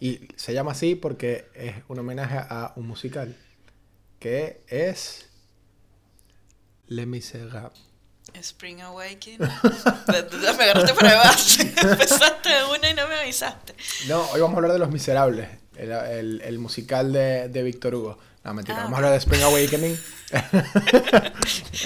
Y se llama así porque es un homenaje a un musical que es Le Misérables. Spring Awakening. Me agarraste para. Empezaste de una y no me avisaste. No, hoy vamos a hablar de Los Miserables, el, el- el musical de, de Víctor Hugo. No, mentira, Ah, vamos a hablar de Spring Awakening.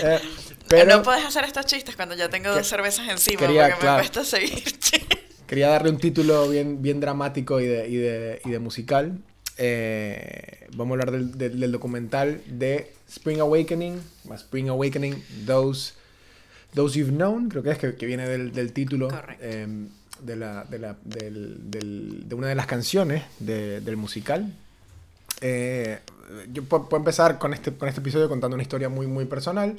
Eh, pero No puedes hacer estos chistes cuando ya tengo Que- dos cervezas encima quería, porque claro. me cuesta seguirte. Quería darle un título bien, bien dramático y de, y de, y de musical. Eh, vamos a hablar del, del- del documental de Spring Awakening, Spring Awakening, Those, Those You've Known, creo que es que, que viene del, del título eh, de, la, de, la- de una de las canciones de- del musical. Eh, yo pu- puedo empezar con este, con este episodio contando una historia muy, muy personal.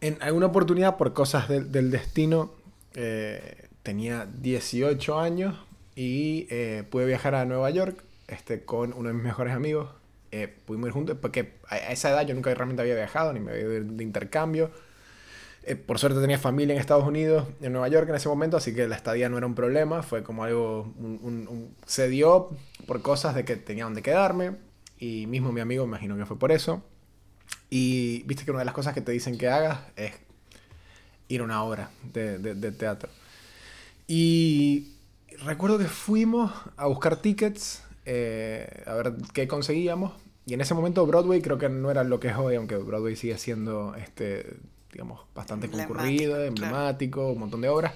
En alguna oportunidad, por cosas del- del destino, eh, tenía 18 años y eh, pude viajar a Nueva York este, con uno de mis mejores amigos. Eh, pudimos ir juntos porque a, esa edad yo nunca realmente había viajado ni me había ido de intercambio. Eh, por suerte tenía familia en Estados Unidos, en Nueva York en ese momento, así que la estadía no era un problema. Fue como algo. un- un- un- se dio por cosas de que tenía donde quedarme. Y mismo mi amigo, me imagino que fue por eso. Y viste que una de las cosas que te dicen que hagas es ir a una obra de, de- de teatro. Y recuerdo que fuimos a buscar tickets, eh, a ver qué conseguíamos. Y en ese momento Broadway creo que no era lo que es hoy, aunque Broadway sigue siendo, este, digamos, bastante Emblemático, concurrido, claro. emblemático, un montón de obras.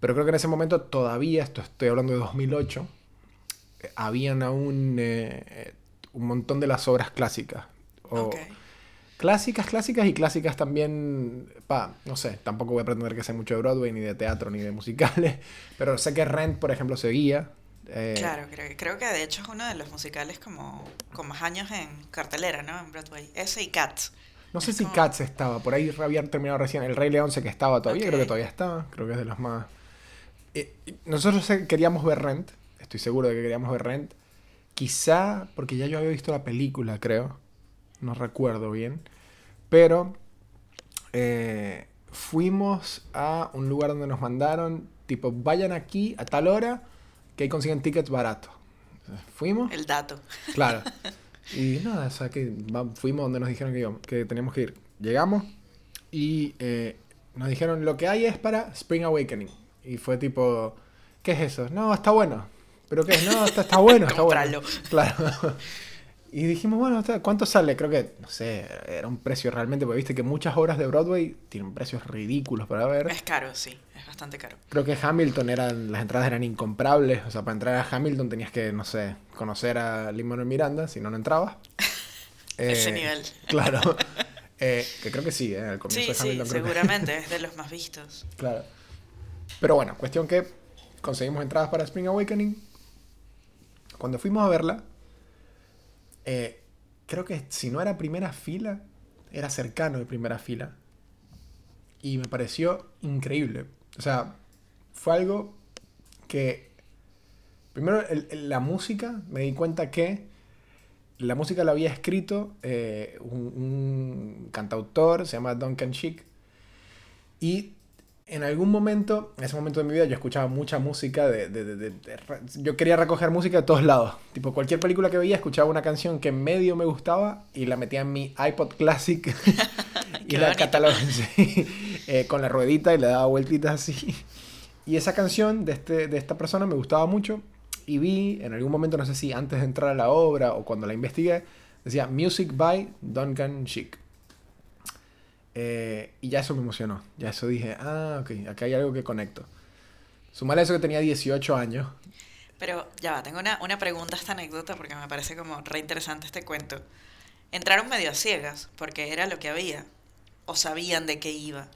Pero creo que en ese momento todavía, esto estoy hablando de 2008, eh, habían aún eh, un montón de las obras clásicas. O. Clásicas, clásicas y clásicas también, pa, no sé, tampoco voy a pretender que sé mucho de Broadway, ni de teatro, ni de musicales, pero sé que Rent, por ejemplo, seguía. eh, Claro, creo, creo que de hecho es uno de los musicales como con más años en cartelera, ¿no? En Broadway. Ese y Cats. No sé es si como- Cats estaba, por ahí habían terminado recién. El Rey León sé que estaba todavía, creo que todavía está, creo que es de los más... Eh, nosotros queríamos ver Rent, estoy seguro de que queríamos ver Rent. Quizá, porque ya yo había visto la película, creo, no recuerdo bien, pero eh, fuimos a un lugar donde nos mandaron, tipo, vayan aquí a tal hora, que ahí consiguen tickets baratos. Fuimos. El dato. Claro. Y nada, o sea, que fuimos donde nos dijeron que, íbamos- que teníamos que ir. Llegamos y eh, nos dijeron lo que hay es para Spring Awakening. Y fue tipo, ¿qué es eso? No, está bueno. ¿Pero qué es? No, está, está bueno, está bueno. Claro. Y dijimos, bueno, ¿cuánto sale? Creo que, no sé, era un precio realmente, porque viste que muchas obras de Broadway tienen precios ridículos para ver. Es caro, sí. Es bastante caro. Creo que Hamilton eran, las entradas eran incomprables. O sea, para entrar a Hamilton tenías que, no sé, conocer a Lin-Manuel Miranda, si no, no entrabas. Ese Eh, nivel. Claro. Eh, que creo que sí, ¿eh? Al comienzo Sí, de sí, Hamilton que- seguramente. Es de los más vistos. claro. Pero bueno, cuestión que conseguimos entradas para Spring Awakening. Cuando fuimos a verla, eh, creo que si no era primera fila, era cercano de primera fila. Y me pareció increíble. O sea, fue algo que... Primero, la música, me di cuenta que la música la había escrito eh, un, un cantautor, se llama Duncan Sheik. Y en algún momento, en ese momento de mi vida, yo escuchaba mucha música de, de- de- de- Yo quería recoger música de todos lados. Tipo, cualquier película que veía, escuchaba una canción que medio me gustaba y la metía en mi iPod Classic y la catalogaba sí, eh, con la ruedita y le daba vueltitas así. Y esa canción de, este, de esta persona me gustaba mucho y vi en algún momento, no sé si antes de entrar a la obra o cuando la investigué, decía Music by Duncan Sheik. Eh, y ya eso me emocionó. Ya eso dije, ah, ok, acá hay algo que conecto. Sumar a eso que tenía 18 años. Pero ya va, tengo una, una pregunta a esta anécdota porque me parece como re interesante este cuento. Entraron medio a ciegas porque era lo que había. O sabían de qué iba.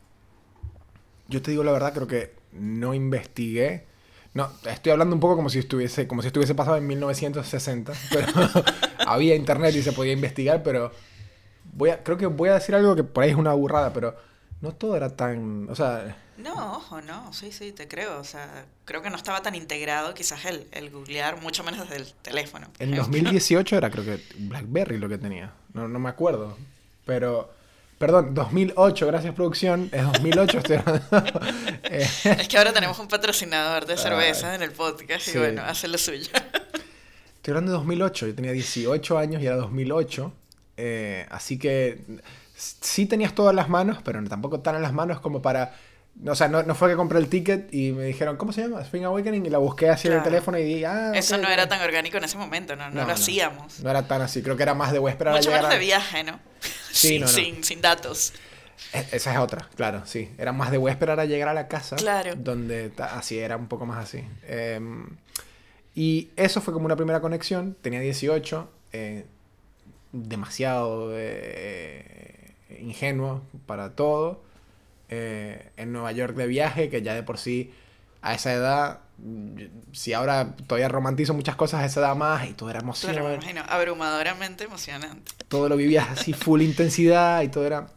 Yo te digo la verdad, creo que no investigué. No, estoy hablando un poco como si estuviese, como si estuviese pasado en 1960, pero había internet y se podía investigar, pero voy a, creo que voy a decir algo que por ahí es una burrada, pero no todo era tan, o sea, No, ojo, no, sí, sí, te creo. O sea, creo que no estaba tan integrado quizás el, el googlear, mucho menos desde el teléfono. en ejemplo. 2018 era creo que BlackBerry lo que tenía, no, no me acuerdo, pero, perdón, 2008, gracias producción, es 2008, estoy hablando. Eh, Es que ahora tenemos un patrocinador de cerveza en el podcast y bueno, hace lo suyo. Estoy hablando de 2008, yo tenía 18 años y era 2008, eh, así que sí tenías todas las manos, pero tampoco tan en las manos como para... O sea, no, no fue que compré el ticket y me dijeron, ¿cómo se llama? Spring Awakening, y la busqué así en el Claro. teléfono y di, ah, Eso ok, no ok". era tan orgánico en ese momento, no, no, lo hacíamos. No era tan así, creo que era más de voy a esperar a Mucho menos de viaje, ¿no? Sí, sin, no, no. Sin, sin datos. E- Esa es otra, claro, sí. Era más de voy a esperar a llegar a la casa. Claro. Donde así era un poco más así. Em, y eso fue como una primera conexión. Tenía 18. eh, demasiado eh, ingenuo para todo. eh, en Nueva York de viaje, que ya de por sí a esa edad, si ahora todavía romantizo muchas cosas a esa edad más y todo era emoción. Claro, me imagino. Abrumadoramente emocionante. todo lo vivías así full intensidad y todo era...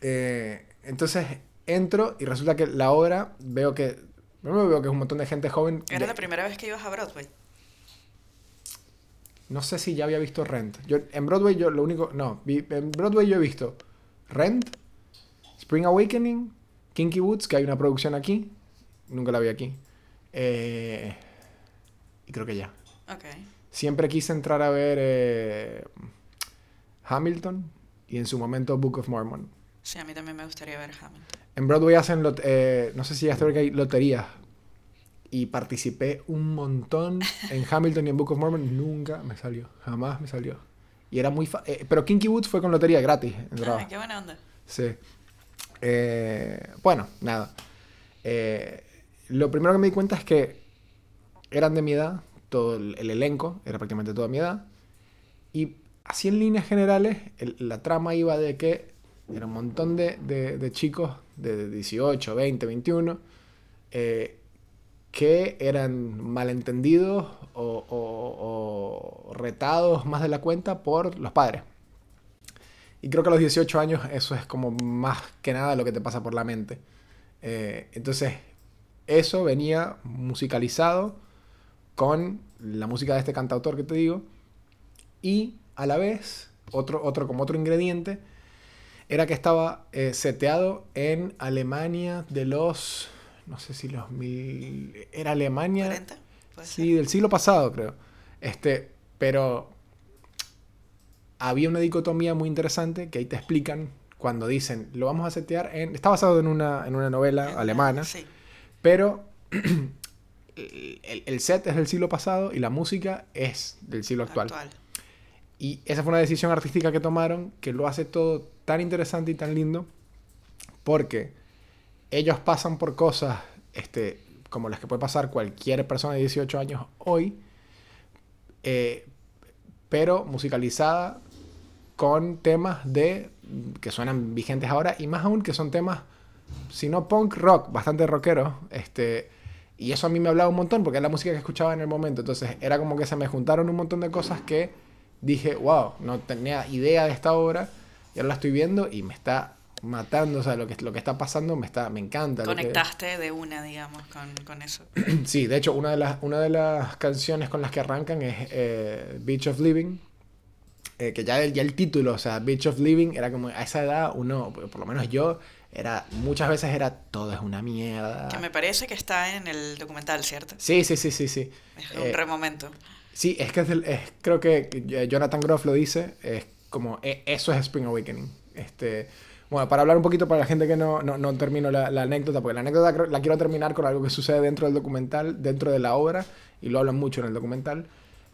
eh, entonces entro y resulta que la obra veo que... Primero veo que es un montón de gente joven. Era de- la primera vez que ibas a Broadway. No sé si ya había visto Rent. Yo, en Broadway yo lo único... No, vi- en Broadway yo he visto Rent, Spring Awakening, Kinky Woods, que hay una producción aquí. Nunca la vi aquí. Eh, y creo que ya. Ok. Siempre quise entrar a ver eh, Hamilton y en su momento Book of Mormon. Sí, a mí también me gustaría ver Hamilton. En Broadway hacen, lot- eh, no sé si ya está que hay loterías. Y participé un montón en Hamilton y en Book of Mormon. Nunca me salió. Jamás me salió. Y era muy... fa- eh, pero Kinky Woods fue con lotería gratis. Ah, qué buena onda. Sí. Eh, bueno, nada. Eh, lo primero que me di cuenta es que eran de mi edad, todo el, el elenco era prácticamente toda mi edad. Y así en líneas generales, el- la trama iba de que era un montón de, de- de chicos de 18, 20, 21, eh, que eran malentendidos o, retados más de la cuenta por los padres. Y creo que a los 18 años eso es como más que nada lo que te pasa por la mente. Eh, entonces, eso venía musicalizado con la música de este cantautor que te digo. Y a la vez, otro, otro, como otro ingrediente, era que estaba eh, seteado en Alemania de los, no sé si los mil... Era Alemania... ¿40? Puede Sí, del siglo pasado, creo. Este, pero había una dicotomía muy interesante que ahí te explican cuando dicen, lo vamos a setear en... Está basado en una, en una novela alemana, Sí. pero el, el set es del siglo pasado y la música es del siglo actual. Actual. Y esa fue una decisión artística que tomaron que lo hace todo tan interesante y tan lindo porque ellos pasan por cosas este, como las que puede pasar cualquier persona de 18 años hoy, eh, pero musicalizada con temas de que suenan vigentes ahora y más aún que son temas, si no punk rock, bastante rockeros, este, y eso a mí me hablaba un montón porque es la música que escuchaba en el momento, entonces era como que se me juntaron un montón de cosas que dije, wow, no tenía idea de esta obra y ahora la estoy viendo y me está matando, o sea, lo que, lo que está pasando me, está, me encanta. lo que- Conectaste de una, digamos, con, con eso. Sí, de hecho, una de las, una de las canciones con las que arrancan es eh, Beach of Living. eh, que ya el, ya el título, o sea, Beach of Living, era como a esa edad, uno, por lo menos yo, era muchas veces era todo es una mierda. Que me parece que está en el documental, ¿cierto? Sí, sí, sí, sí, sí. Es Eh, un remomento. Sí, es que es es- creo que eh, Jonathan Groff lo dice, es como, e- eso es Spring Awakening. Este, bueno, para hablar un poquito para la gente que no, no, no termino la, anécdota, porque la anécdota la quiero terminar con algo que sucede dentro del documental, dentro de la obra, y lo hablan mucho en el documental,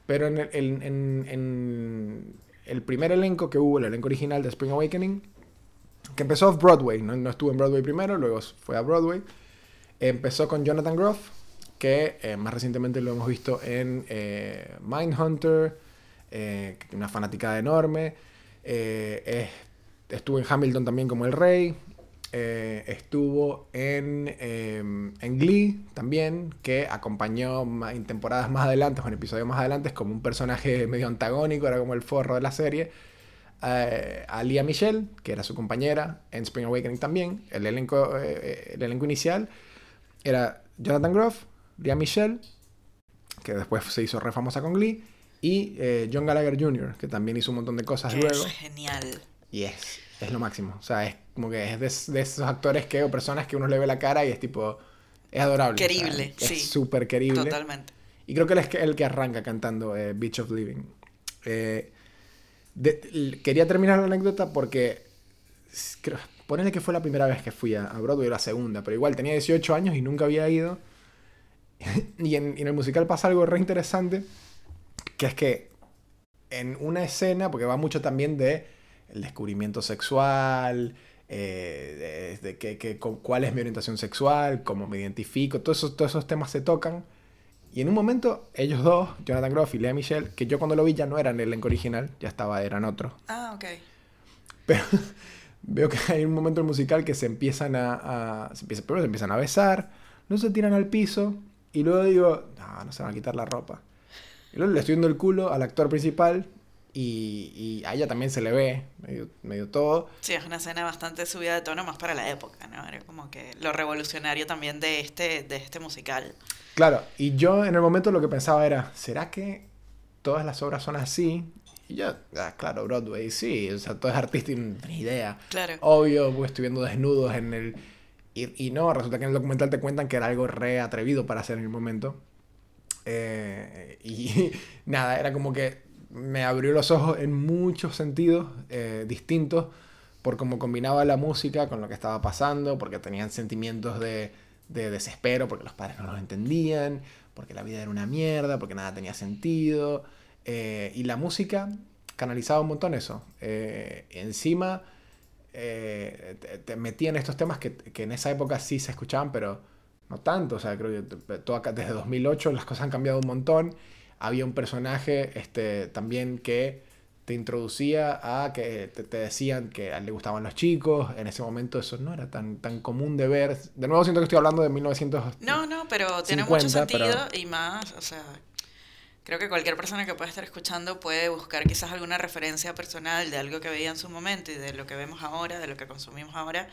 pero en el, en- en- el primer elenco que hubo, el elenco original de Spring Awakening, que empezó off-Broadway, no, no estuvo en Broadway primero, luego fue a Broadway, empezó con Jonathan Groff, que eh, más recientemente lo hemos visto en eh, Mindhunter, eh, una fanaticada enorme. eh, es- estuvo en Hamilton también como el rey. eh, estuvo en, eh, en Glee también, que acompañó en temporadas más adelante, o en episodios más adelante, como un personaje medio antagónico, era como el forro de la serie. eh, a Lia Michelle, que era su compañera en Spring Awakening también. El elenco, eh, el elenco inicial era Jonathan Groff, Lia Michelle, que después se hizo re famosa con Glee, y eh, John Gallagher Jr., que también hizo un montón de cosas Que luego. es genial. Y es, es lo máximo. O sea, es como que es de, de esos actores que, o personas que uno le ve la cara y es tipo. Es adorable. o sea, Querible, es sí. súper querible. Totalmente. Y creo que él es el que arranca cantando eh, Beach of Living. Eh, de- quería terminar la anécdota porque. Creo, ponele que fue la primera vez que fui a, a Broadway, la segunda, pero igual tenía 18 años y nunca había ido. y, en, y en el musical pasa algo re interesante, que es que en una escena, porque va mucho también de el descubrimiento sexual, eh, de, de que- cu- cuál es mi orientación sexual, cómo me identifico, todos esos, todos esos temas se tocan. Y en un momento, ellos dos, Jonathan Groff y Lea Michelle, que yo cuando lo vi ya no eran el elenco original, ya estaba, eran otros. Ah, ok. Pero veo que hay un momento en el musical que se empiezan a, a- se empieza, primero se empiezan a besar, no se tiran al piso, y luego digo, no, no se van a quitar la ropa. Y luego le estoy viendo el culo al actor principal, y, y a ella también se le ve, medio, medio todo. Sí, es una escena bastante subida de tono más para la época, ¿no? Era como que lo revolucionario también de este, de este musical. Claro, y yo en el momento lo que pensaba era, ¿será que todas las obras son así? Y yo, ah, claro, Broadway, sí, o sea, todo es artista y no tenés idea. Claro. Obvio, pues estoy viendo desnudos en el... Y, y no, resulta que en el documental te cuentan que era algo re atrevido para hacer en el momento. Eh, y nada, era como que me abrió los ojos en muchos sentidos eh, distintos por cómo combinaba la música con lo que estaba pasando, porque tenían sentimientos de, de desespero, porque los padres no los entendían, porque la vida era una mierda, porque nada tenía sentido. eh, y la música canalizaba un montón eso. Eh, encima eh, te, te metía en estos temas que, que en esa época sí se escuchaban, pero no tanto. O sea, creo que t- todo acá, desde 2008 las cosas han cambiado un montón. Había un personaje este, también que te introducía a que te, te decían que a él le gustaban los chicos. En ese momento eso no era tan, tan común de ver. De nuevo siento que estoy hablando de 1900. No, no, pero tiene 50, mucho sentido pero- y más, o sea, creo que cualquier persona que pueda estar escuchando puede buscar quizás alguna referencia personal de algo que veía en su momento y de lo que vemos ahora, de lo que consumimos ahora,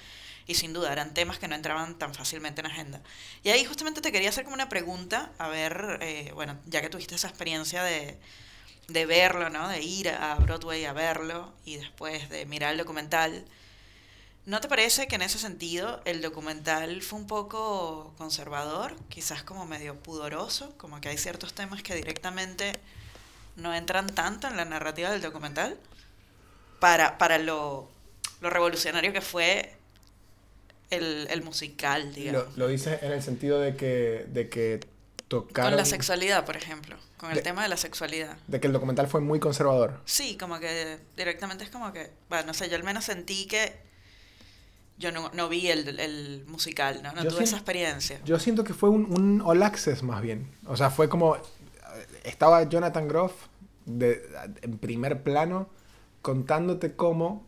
y sin duda eran temas que no entraban tan fácilmente en agenda. Y ahí justamente te quería hacer como una pregunta, a ver, eh, bueno, ya que tuviste esa experiencia de, de verlo, ¿no? De ir a Broadway a verlo y después de mirar el documental. ¿No te parece que en ese sentido el documental fue un poco conservador, quizás como medio pudoroso, como que hay ciertos temas que directamente no entran tanto en la narrativa del documental para, para lo, lo revolucionario que fue el, el musical, Lo, digamos? lo dices en el sentido de que, de que tocaron. Con la sexualidad, por ejemplo, con el De- tema de la sexualidad. De que el documental fue muy conservador. Sí, como que directamente es como que, bueno, no sé, yo al menos sentí que yo no, no vi el, el musical, ¿no? No Yo tuve esa experiencia. Yo siento que fue un, un all access más bien. O sea, fue como. Estaba Jonathan Groff de, en primer plano contándote cómo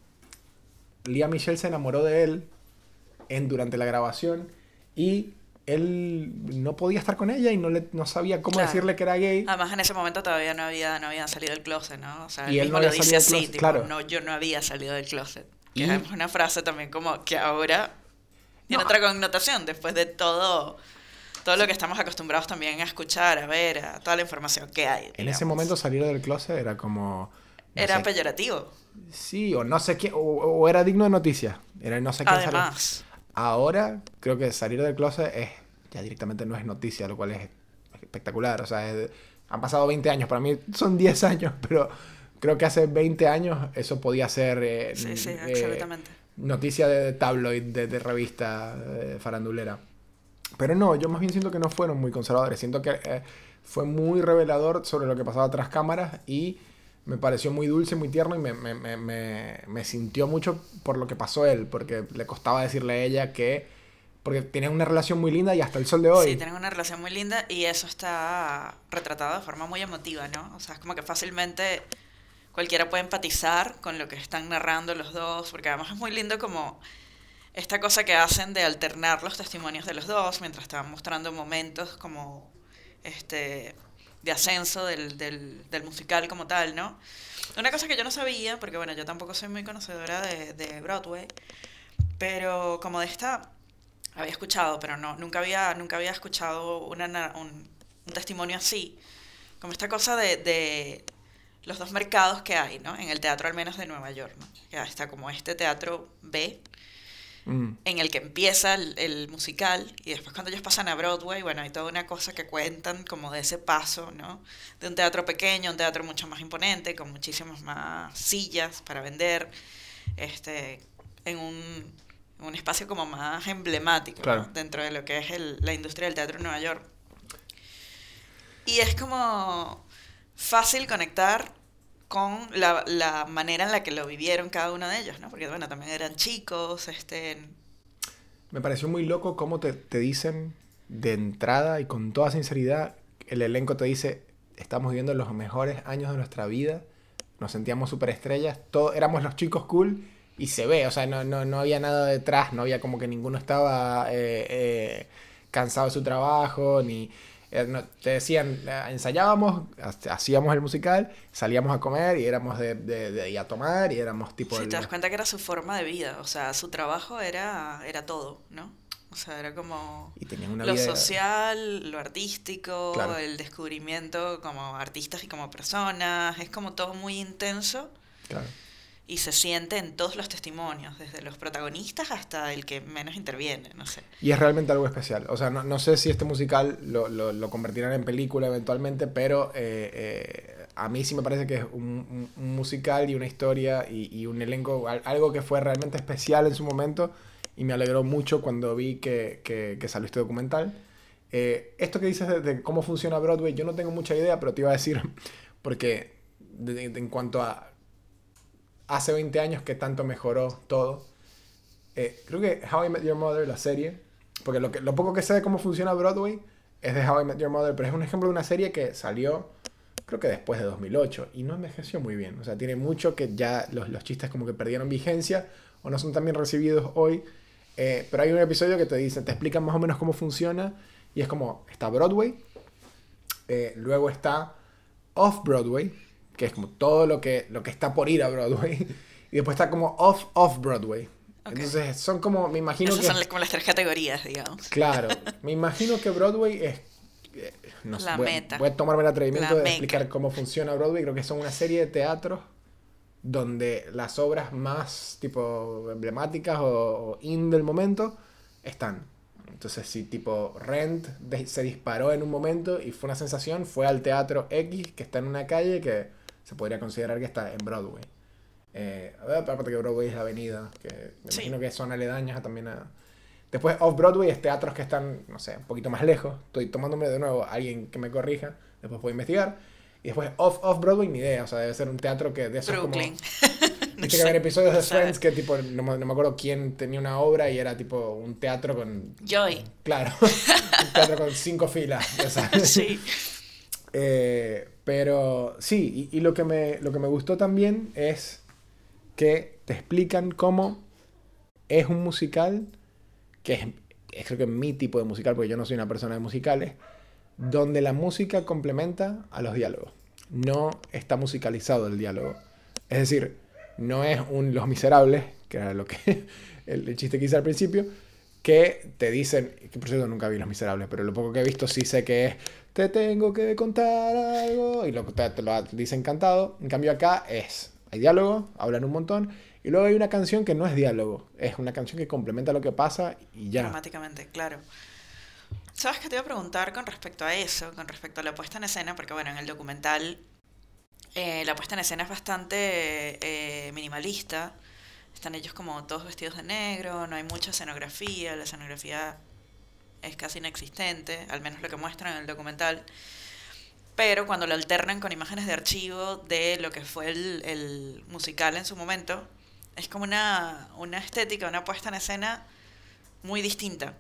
Lia Michelle se enamoró de él en, durante la grabación y él no podía estar con ella y no, le, no sabía cómo Claro. decirle que era gay. Además, en ese momento todavía no había, no había salido del closet, ¿no? O sea, Y él él no mismo lo había dice así, tipo, claro. no, yo no había salido del closet. Que es una frase también como que ahora tiene No. otra connotación después de todo, todo lo que estamos acostumbrados también a escuchar, a ver, a toda la información que hay. En ese digamos. momento salir del closet era como... no Era sé, peyorativo. Sí, o no sé qué, o, o era digno de noticia. Era no sé qué. Además, Ahora creo que salir del closet es ya directamente no es noticia, lo cual es espectacular. O sea, es- han pasado 20 años, para mí son 10 años, pero creo que hace 20 años eso podía ser eh, sí, sí, eh, absolutamente. noticia de tabloid, de, de revista eh, farandulera. Pero no, yo más bien siento que no fueron muy conservadores. Siento que eh, fue muy revelador sobre lo que pasaba tras cámaras y me pareció muy dulce, muy tierno y me, me, me, me, sintió mucho por lo que pasó él, porque le costaba decirle a ella que... Porque tenían una relación muy linda y hasta el sol de hoy. Sí, tienen una relación muy linda y eso está retratado de forma muy emotiva, ¿no? O sea, es como que fácilmente cualquiera puede empatizar con lo que están narrando los dos, porque además es muy lindo como esta cosa que hacen de alternar los testimonios de los dos mientras estaban mostrando momentos como este de ascenso del, del, del musical como tal, ¿no? Una cosa que yo no sabía, porque bueno, yo tampoco soy muy conocedora de, de Broadway, pero como de esta había escuchado, pero no, nunca había, nunca había escuchado una, na- un, un testimonio así, como esta cosa de los dos mercados que hay, ¿no? En el teatro al menos de Nueva York, ¿no? Que está como este teatro B, Mm, en el que empieza el, el musical y después cuando ellos pasan a Broadway, bueno, hay toda una cosa que cuentan como de ese paso, ¿no? De un teatro pequeño a un teatro mucho más imponente, con muchísimas más sillas para vender, este, en un, un espacio como más emblemático ¿no? Dentro de lo que es el- la industria del teatro en Nueva York. Y es como fácil conectar con la, la manera en la que lo vivieron cada uno de ellos, ¿no? Porque, bueno, también eran chicos, este... Me pareció muy loco cómo te, te dicen de entrada y con toda sinceridad, el elenco te dice, estamos viviendo los mejores años de nuestra vida, nos sentíamos súper estrellas, todos éramos los chicos cool y se ve, o sea, no, no, no había nada detrás, no había como que ninguno estaba eh, eh, cansado de su trabajo, ni... eh, te decían, eh, ensayábamos, ha- hacíamos el musical, salíamos a comer y éramos de, de, de- y a tomar y éramos tipo... Sí, el- te das cuenta que era su forma de vida, o sea, su trabajo era, era todo, ¿no? O sea, era como y una lo vida... social, lo artístico, Claro. el descubrimiento como artistas y como personas, es como todo muy intenso Claro. Y se siente en todos los testimonios, desde los protagonistas hasta el que menos interviene, no sé. Y es realmente algo especial. O sea, no, no sé si este musical lo, lo, lo convertirán en película eventualmente, pero eh, eh, a mí sí me parece que es un, un- musical y una historia y, y un elenco, al- algo que fue realmente especial en su momento y me alegró mucho cuando vi que, que, que salió este documental. Eh, esto que dices de, de cómo funciona Broadway, yo no tengo mucha idea, pero te iba a decir, porque en cuanto a hace 20 años que tanto mejoró todo, eh, creo que How I Met Your Mother, la serie, porque lo, que, lo poco que sé de cómo funciona Broadway es de How I Met Your Mother, pero es un ejemplo de una serie que salió, creo que después de 2008, y no envejeció muy bien. O sea, tiene mucho que ya los, los chistes como que perdieron vigencia o no son tan bien recibidos hoy. Eh, pero hay un episodio que te dice, te explican más o menos cómo funciona, y es como, está Broadway, eh, luego está Off-Broadway, que es como todo lo que, lo que está por ir a Broadway, y después está como Off-Off-Broadway. Ok. Entonces son como, me imagino Esas que... son las- como las tres categorías, digamos. Claro, me imagino que Broadway es... eh, No sé, La voy, meta. voy a tomarme el atrevimiento La de meca. explicar cómo funciona Broadway. Creo que son una serie de teatros donde las obras más tipo emblemáticas o, o in del momento están. Entonces, si tipo Rent de- se disparó en un momento y fue una sensación, fue al teatro X que está en una calle que se podría considerar que está en Broadway. Eh, aparte que Broadway es la avenida, que me Sí. imagino que son aledañas también a... Después Off-Broadway es teatros que están, no sé, un poquito más lejos. Estoy tomándome de nuevo a alguien que me corrija, después puedo investigar. Y después Off-Off-Broadway, ni idea, o sea, debe ser un teatro que de esos como... Brooklyn. Viste que había episodios de no. Friends que tipo, no, me- no me acuerdo quién tenía una obra y era tipo un teatro con... Joy. Claro, un teatro con cinco filas, sabes. Sí. Eh, pero sí, y, lo, que me, lo que me gustó también es que te explican cómo es un musical, que es, es creo que mi tipo de musical, porque yo no soy una persona de musicales, donde la música complementa a los diálogos. No está musicalizado el diálogo. Es decir, no es un Los Miserables, que era lo que el, el chiste que hice al principio, que te dicen, que por cierto nunca vi Los Miserables, pero lo poco que he visto sí sé que es, te tengo que contar algo, y lo, te, te lo dicen cantado. En cambio acá es, hay diálogo, hablan un montón, y luego hay una canción que no es diálogo, es una canción que complementa lo que pasa y ya. Dramáticamente, claro. ¿Sabes qué te iba a preguntar con respecto a eso, con respecto a la puesta en escena? Porque bueno, en el documental eh, la puesta en escena es bastante eh, minimalista. Están ellos como todos vestidos de negro, no hay mucha escenografía, la escenografía es casi inexistente, al menos lo que muestran en el documental. Pero cuando lo alternan con imágenes de archivo de lo que fue el, el musical en su momento, es como una, una estética, una puesta en escena muy distinta.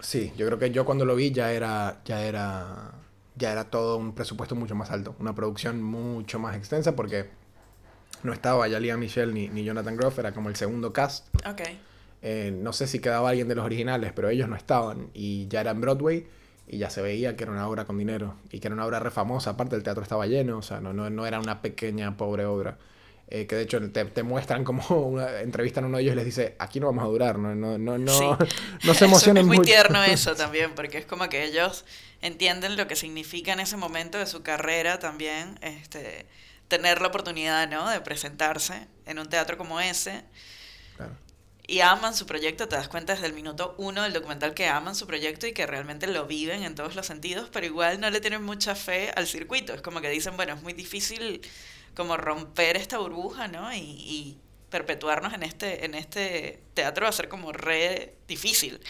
Sí, yo creo que yo cuando lo vi ya era, ya era, ya era todo un presupuesto mucho más alto, una producción mucho más extensa porque no estaba ya Lea Michelle ni, ni Jonathan Groff, era como el segundo cast. Ok. Eh, no sé si quedaba alguien de los originales, pero ellos no estaban y ya era en Broadway y ya se veía que era una obra con dinero y que era una obra re famosa, aparte el teatro estaba lleno, o sea, no, no, no era una pequeña, pobre obra. Eh, que de hecho te, te muestran como una, entrevistan a uno de ellos y les dice, aquí no vamos a durar, no, no, no, no, Sí. no se Eso emocionen Es muy mucho". tierno eso también, porque es como que ellos entienden lo que significa en ese momento de su carrera también, este, tener la oportunidad, ¿no? De presentarse en un teatro como ese. Claro. Y aman su proyecto, te das cuenta desde el minuto uno del documental que aman su proyecto y que realmente lo viven en todos los sentidos, pero igual no le tienen mucha fe al circuito. Es como que dicen, bueno, es muy difícil como romper esta burbuja, ¿no? Y, y perpetuarnos en este, en este teatro va a ser como re difícil.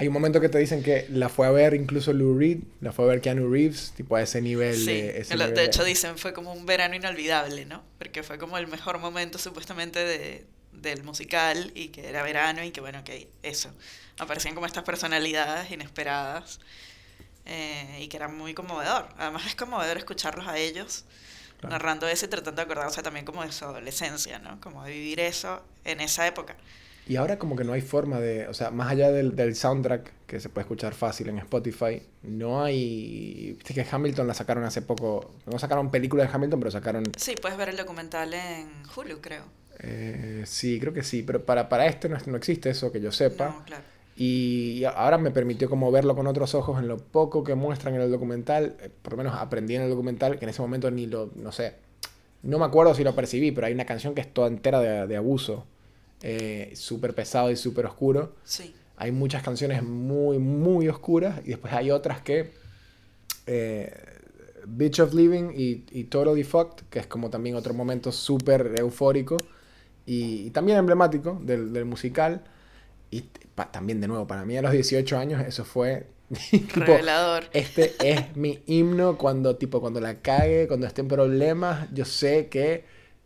Hay un momento que te dicen que la fue a ver incluso Lou Reed, la fue a ver Keanu Reeves, tipo a ese nivel. Sí, de, ese nivel de hecho dicen fue como un verano inolvidable, ¿no? Porque fue como el mejor momento supuestamente de, del musical y que era verano y que bueno, que eso, aparecían como estas personalidades inesperadas eh, y que era muy conmovedor. Además es conmovedor escucharlos a ellos Claro. narrando eso y tratando de acordarse también como de su adolescencia, ¿no? Como de vivir eso en esa época. Y ahora como que no hay forma de, o sea, más allá del, del soundtrack que se puede escuchar fácil en Spotify, no hay, viste que Hamilton la sacaron hace poco, no sacaron película de Hamilton, pero sacaron, Sí, puedes ver el documental en Hulu, creo. eh, sí, creo que sí, pero para, para este no, no existe eso que yo sepa. No, claro. Y ahora me permitió como verlo con otros ojos en lo poco que muestran en el documental. eh, Por lo menos aprendí en el documental que en ese momento ni lo, no sé, no me acuerdo si lo percibí, pero hay una canción que es toda entera de, de abuso. Eh, súper pesado y súper oscuro. Sí. Hay muchas canciones muy, muy oscuras y después hay otras que... Eh, Bitch of Living y, y Totally Fucked, que es como también otro momento súper eufórico y, y también emblemático del, del musical. Y pa- también de nuevo, para mí a los 18 años eso fue... tipo, Revelador. este es mi himno cuando, tipo, cuando la cague, cuando esté en problemas, yo sé que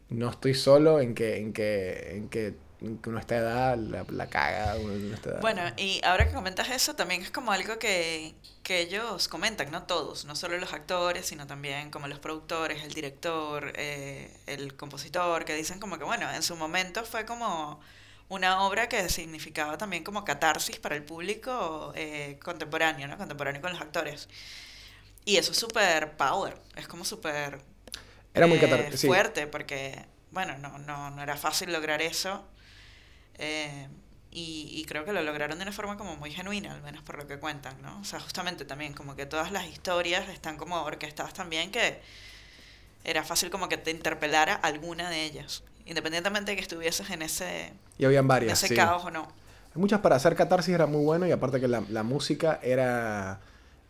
no estoy solo en que, en que, en que, que uno a esta edad la, la caga. uno edad. Bueno, y ahora que comentas eso, también es como algo que, que ellos comentan, no todos, no solo los actores, sino también como los productores, el director, eh, el compositor, que dicen como que, bueno, en su momento fue como una obra que significaba también como catarsis para el público eh, contemporáneo, ¿no? Contemporáneo con los actores. Y eso es súper power, es como súper Era muy eh, sí. fuerte, porque, bueno, no, no, no era fácil lograr eso. Eh, y, y creo que lo lograron de una forma como muy genuina, al menos por lo que cuentan, ¿no? O sea, justamente también como que todas las historias están como orquestadas también que era fácil como que te interpelara alguna de ellas, independientemente de que estuvieses en ese, Y habían en varias. ese sí. caos o no. Hay muchas para hacer catarsis era muy bueno y aparte que la, la música era...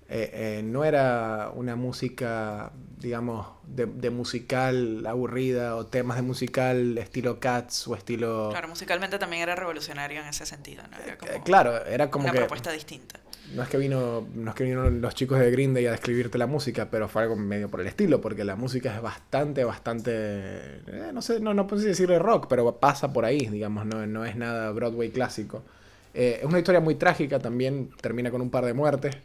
eh, eh, no era una música, digamos, de, de musical aburrida o temas de musical estilo Cats o estilo... Claro, musicalmente también era revolucionario en ese sentido, ¿no? Era como Eh, claro, era como una que... propuesta distinta. No es que vino, no es que vinieron los chicos de Green Day a describirte la música, pero fue algo medio por el estilo, porque la música es bastante, bastante, no sé, no, no puedo decirle rock, pero pasa por ahí, digamos, no, no es nada Broadway clásico. Es una historia muy trágica, también termina con un par de muertes.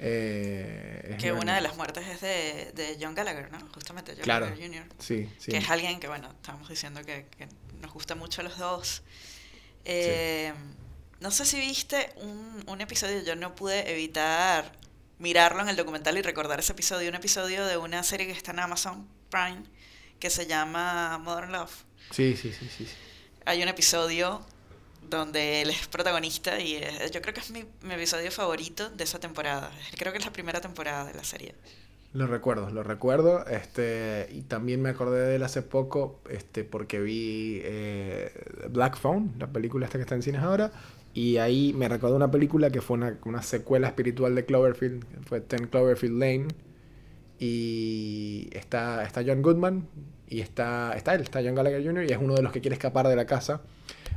Eh, Que una- de las muertes es de, de John Gallagher, ¿no? Justamente John Claro. Gallagher Jr. Sí, sí. que es alguien que, bueno, estábamos diciendo que, que nos gusta mucho a los dos. Eh, No sé si viste un, un episodio, yo no pude evitar mirarlo en el documental y recordar ese episodio, un episodio de una serie que está en Amazon Prime que se llama Modern Love. Sí, sí, sí. sí. Hay un episodio donde él es protagonista y es- yo creo que es mi, mi episodio favorito de esa temporada. Creo que es la primera temporada de la serie. Lo recuerdo, lo recuerdo. Este, y también me acordé de él hace poco este, porque vi eh, Black Phone, la película esta que está en cines ahora. Y ahí me recordó una película que fue una, una secuela espiritual de Cloverfield, fue Ten Cloverfield Lane. Y está, está John Goodman y está, está él, está John Gallagher Jr. y es uno de los que quiere escapar de la casa.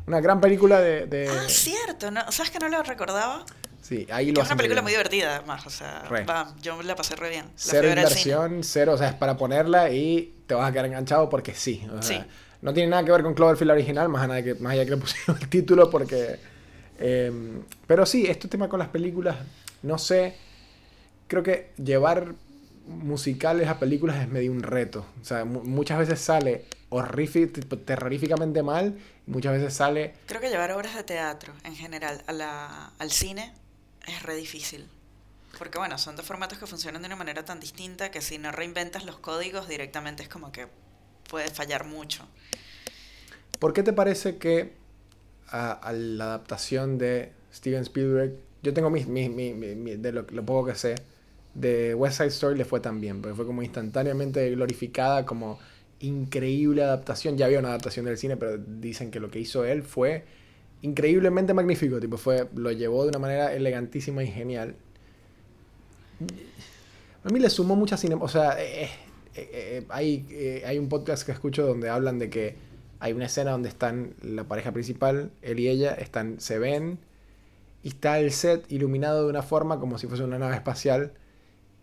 Una gran película de... de- Ah, cierto, ¿no? ¿sabes que no lo recordaba? sí, ahí Que lo es una película bien. muy divertida, además. O sea, yo la pasé re bien. La Cero inversión, cero, o sea, es para ponerla y te vas a quedar enganchado porque sí. o sea, Sí. No tiene nada que ver con Cloverfield original, más allá que, más allá que le pusieron el título porque... eh, pero sí, este tema con las películas, no sé, creo que llevar musicales a películas es medio un reto. O sea, mu- muchas veces sale terroríficamente mal. Muchas veces sale. Creo que llevar obras de teatro en general a la, al cine es re difícil. Porque bueno, son dos formatos que funcionan de una manera tan distinta que si no reinventas los códigos directamente es como que puede fallar mucho. ¿Por qué te parece que a, a la adaptación de Steven Spielberg, yo tengo mis, mis- mi- mi- mi- de lo, lo poco que sé, de West Side Story le fue tan bien? Porque fue como instantáneamente glorificada como increíble adaptación. Ya había una adaptación del cine, pero dicen que lo que hizo él fue increíblemente magnífico. Tipo, fue, lo llevó de una manera elegantísima y genial. A mí le sumó mucha cine. O sea, eh, eh, eh, hay, hay un podcast que escucho donde hablan de que hay una escena donde están la pareja principal, él y ella, están, se ven y está el set iluminado de una forma como si fuese una nave espacial,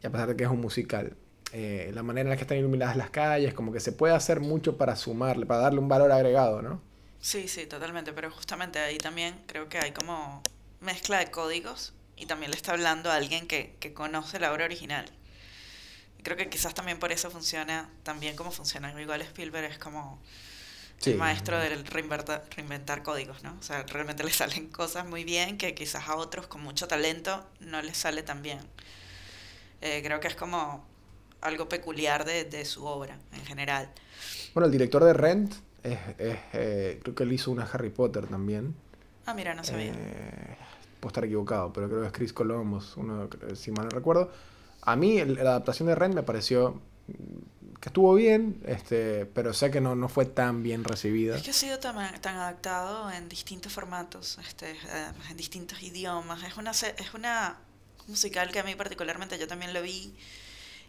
y a pesar de que es un musical. Eh, la manera en la que están iluminadas las calles, como que se puede hacer mucho para sumarle, para darle un valor agregado, ¿no? Sí, sí, totalmente, pero justamente ahí también creo que hay como mezcla de códigos y también le está hablando a alguien que, que conoce la obra original. Y creo que quizás también por eso funciona también como funciona. Igual Spielberg es como Sí. el maestro del reinverta- reinventar códigos, ¿no? O sea, realmente le salen cosas muy bien que quizás a otros con mucho talento no les sale tan bien. Eh, creo que es como algo peculiar de, de su obra en general. Bueno, el director de Rent, es, es, eh, creo que él hizo una Harry Potter también. Ah, mira, no sabía. Eh, puedo estar equivocado, pero creo que es Chris Columbus, uno, si mal no recuerdo. A mí el- la adaptación de Rent me pareció que estuvo bien, este, pero sé que no, no fue tan bien recibida. Es que ha sido tan, tan adaptado en distintos formatos, este, eh, en distintos idiomas. Es una, es una musical que a mí particularmente yo también lo vi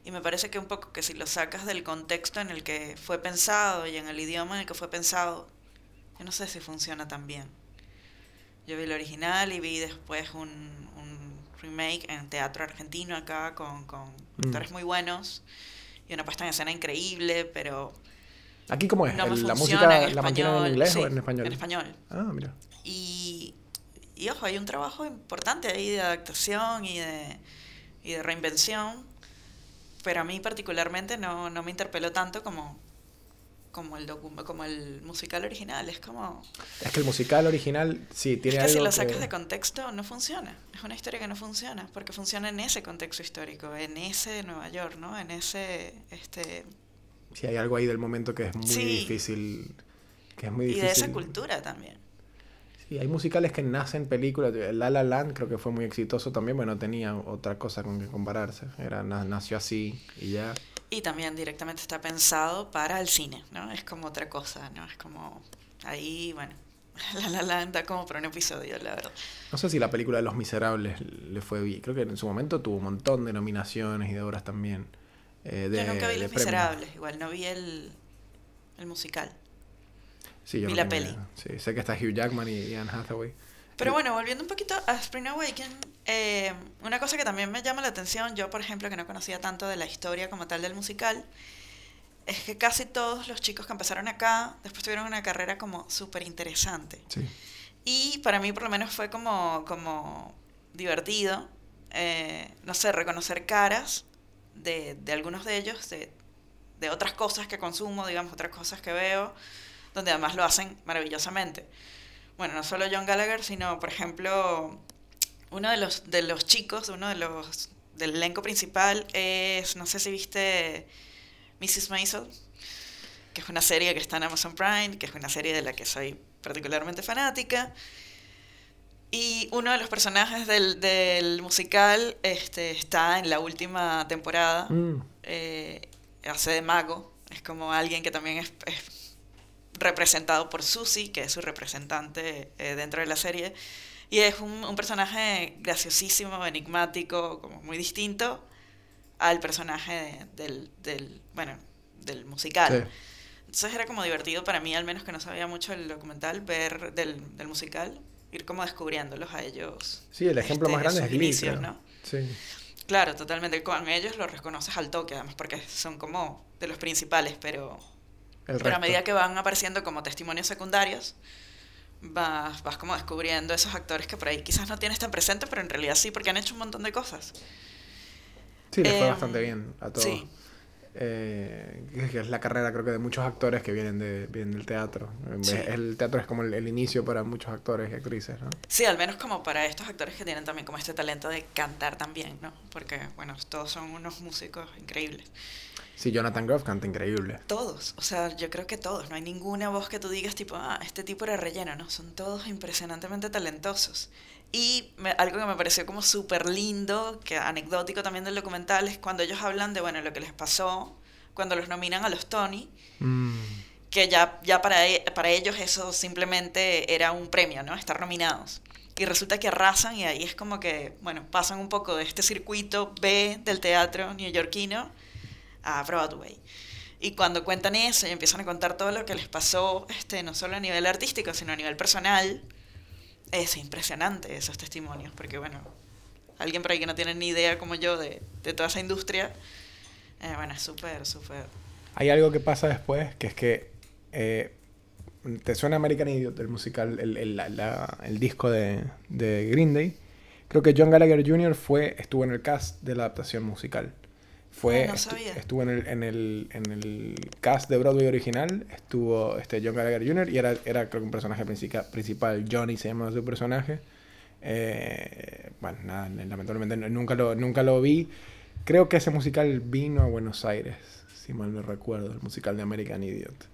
y me parece que un poco que si lo sacas del contexto en el que fue pensado y en el idioma en el que fue pensado, yo no sé si funciona tan bien. Yo vi el original y vi después un, un remake en teatro argentino acá con, con Mm. actores muy buenos y una puesta en escena increíble, pero Aquí cómo es, no me la música en la mantienen en inglés sí, o en español. En español. Ah, mira. Y, y ojo, hay un trabajo importante ahí de adaptación y de, y de reinvención, pero a mí particularmente no, no me interpeló tanto como, como, el docu- como el musical original. Es como... Es que el musical original sí Es tiene que algo si lo que- sacas de contexto no funciona. Es una historia que no funciona, porque funciona en ese contexto histórico, en ese Nueva York, ¿no? En ese... este Sí, hay algo ahí del momento que es muy Sí. difícil. Que es muy Y difícil. de esa cultura también. Sí, hay musicales que nacen películas. La La Land creo que fue muy exitoso también, pero no tenía otra cosa con que compararse. Era, na- nació así y ya. Y también directamente está pensado para el cine, ¿no? Es como otra cosa, ¿no? Es como ahí, bueno, La La Land da como para un episodio, la verdad. No sé si la película de Los Miserables le fue bien. Creo que en su momento tuvo un montón de nominaciones y de obras también. eh, de, Yo nunca vi Los. Miserables, igual no vi el, el musical. Sí, yo vi no la peli. idea. Sí, sé que está Hugh Jackman y, Anne Hathaway. Pero bueno, volviendo un poquito a Spring Awaken, eh, una cosa que también me llama la atención, yo por ejemplo que no conocía tanto de la historia como tal del musical, es que casi todos los chicos que empezaron acá, después tuvieron una carrera como súper interesante. Sí. Y para mí por lo menos fue como, como divertido, eh, no sé, reconocer caras de, de algunos de ellos, de, de otras cosas que consumo, digamos, otras cosas que veo, donde además lo hacen maravillosamente. Bueno, no solo John Gallagher, sino, por ejemplo, uno de los, de los chicos, uno de los del elenco principal es, no sé si viste Mrs. Maisel, que es una serie que está en Amazon Prime, que es una serie de la que soy particularmente fanática. Y uno de los personajes del, del musical este, está en la última temporada. Mm, eh, hace de mago. Es como alguien que también es, es representado por Susie, que es su representante eh, dentro de la serie. Y es un, un personaje graciosísimo, enigmático, como muy distinto al personaje de- del, del, bueno, del musical. sí. Entonces era como divertido para mí, al menos que no sabía mucho del documental, ver del, del musical, ir como descubriéndolos a ellos. Sí, el ejemplo este, más grande es Glee. inicios, creo. ¿no? Sí. Claro, totalmente. Con ellos los reconoces al toque, además, porque son como de los principales, pero, Pero a medida que van apareciendo como testimonios secundarios, vas, vas como descubriendo esos actores que por ahí quizás no tienes tan presente, pero en realidad sí, porque han hecho un montón de cosas. Sí, les fue Em, bastante bien a todos. Sí. Eh, que- es la carrera creo que de muchos actores que vienen, de, vienen del teatro. Sí. El teatro es como el, el inicio para muchos actores y actrices, ¿no? Sí, al menos como para estos actores que tienen también como este talento de cantar también, ¿no? Porque, bueno, todos son unos músicos increíbles. Sí, Jonathan Groff canta increíble. Todos, o sea, yo creo que todos. No hay ninguna voz que tú digas tipo, ah, este tipo era relleno, ¿no? Son todos impresionantemente talentosos. Y me- algo que me pareció como súper lindo, que anecdótico también del documental, es cuando ellos hablan de, bueno, lo que les pasó cuando los nominan a los Tony, Mm, que ya, ya para, e- para ellos eso simplemente era un premio, ¿no? Estar nominados. Y resulta que arrasan y ahí es como que, bueno, pasan un poco de este circuito B del teatro neoyorquino a Broadway. Y cuando cuentan eso y empiezan a contar todo lo que les pasó, este, no solo a nivel artístico, sino a nivel personal, es impresionante esos testimonios, porque bueno, alguien por ahí que no tiene ni idea como yo de, de toda esa industria, eh, bueno, es súper, súper... Hay algo que pasa después, que es que eh, te suena American Idiot, el musical, el, el- disco de, de Green Day. Creo que John Gallagher Jr. fue, estuvo en el cast de la adaptación musical. Fue, no estu- sabía. estuvo en el, en, el, en el cast de Broadway original, estuvo este John Gallagher Jr. y era, era creo que un personaje principal, Johnny se llama su personaje. Eh, bueno, nada, lamentablemente nunca lo, nunca lo vi. Creo que ese musical vino a Buenos Aires, si mal no recuerdo, el musical de American Idiot.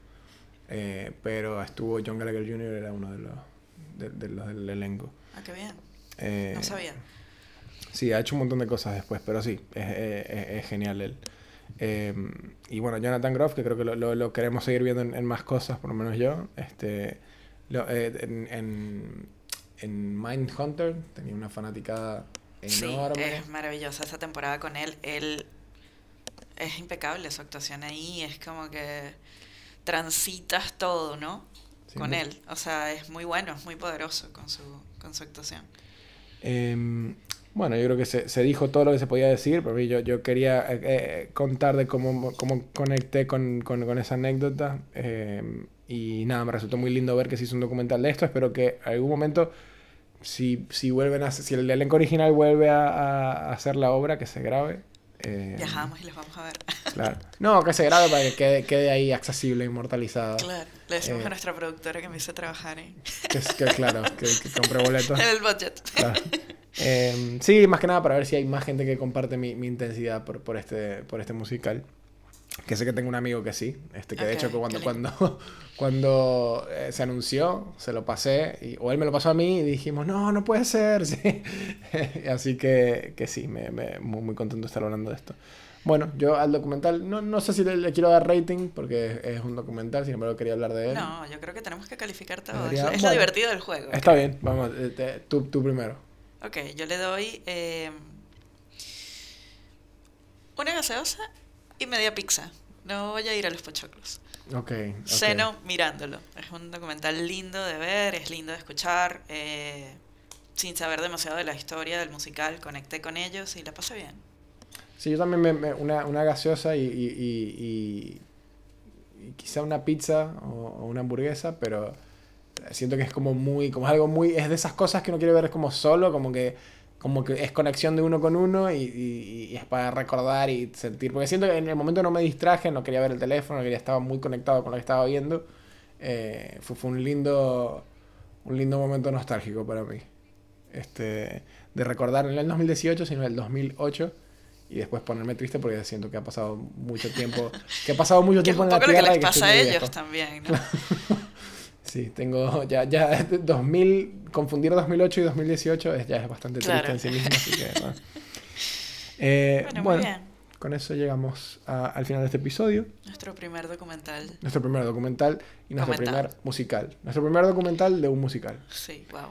Eh, pero estuvo John Gallagher Jr., era uno de los, de, de los del elenco. Ah, qué bien, Eh, no sabía. Sí, ha hecho un montón de cosas después, pero sí, es, es- genial él. Eh, y bueno, Jonathan Groff, que creo que lo, lo- lo queremos seguir viendo en, en más cosas, por lo menos yo. Este, lo- eh, en, en, en Mindhunter tenía una fanaticada enorme. Sí, es maravillosa esa temporada con él. Él es impecable su actuación ahí, es como que transitas todo, ¿no? Sí, con muy- él. O sea, es muy bueno, es muy poderoso con su, con su actuación. Em, bueno, yo creo que se, se dijo todo lo que se podía decir, pero yo, yo quería eh, eh, contar de cómo, cómo conecté con, con- con esa anécdota. em, y nada, me resultó muy lindo ver que se hizo un documental de esto. Espero que en algún momento, si, si, vuelven a, si el elenco original vuelve a, a hacer la obra, que se grabe. em, Viajamos y los vamos a ver. Claro. No, que se grabe para que quede, quede ahí accesible, inmortalizado. claro, le decimos Eh. a nuestra productora que me hizo trabajar Que, que, claro, que, que compre boletos. en el budget. Claro. Eh, sí, más que nada para ver si hay más gente que comparte mi, mi intensidad por, por, este, por este musical. Que sé que tengo un amigo que sí. Este, que de Ok, hecho cuando, cuando, cuando eh, se anunció, se lo pasé. Y, o él me lo pasó a mí y dijimos, no, no puede ser. Sí. Así que, que sí, me, me- muy, muy contento de estar hablando de esto. Bueno, yo al documental, no, no sé si le, le quiero dar rating porque es un documental, sin embargo quería hablar de él. No, yo creo que tenemos que calificar todo. Debería- es, es lo bueno, divertido del juego. Está bien, vamos, eh, te- tú, tú primero. Ok, yo le doy eh, una gaseosa y media pizza. No voy a ir a los pochoclos. Ok. ok. Seno mirándolo. Es un documental lindo de ver, es lindo de escuchar. eh, sin saber demasiado de la historia del musical, conecté con ellos y la pasé bien. Sí, yo también me, me- una, una gaseosa y, y, y- y- y quizá una pizza o, o una hamburguesa, pero siento que es como muy, como es algo muy, es de esas cosas que uno quiere ver como solo, como que, como que es conexión de uno con uno y, y- y es para recordar y sentir, porque siento que en el momento no me distraje, no quería ver el teléfono, quería estaba muy conectado con lo que estaba viendo, Eh, fue, fue un lindo, un lindo momento nostálgico para mí, este, de recordar no el 2018, sino el 2008 y después ponerme triste porque siento que ha pasado mucho tiempo, que ha pasado mucho Que es tiempo en la lo que tierra les y que pasa a ellos viejo. también, ¿no? Sí, tengo ya, ya 2000, confundir 2008 y 2018 es, ya es bastante triste Claro. en sí mismo, así que bueno. Eh, Bueno, bueno, muy bien. con eso llegamos a- al final de este episodio, Nuestro primer documental. nuestro primer documental y nuestro primer musical, nuestro primer documental de un musical. Sí, wow.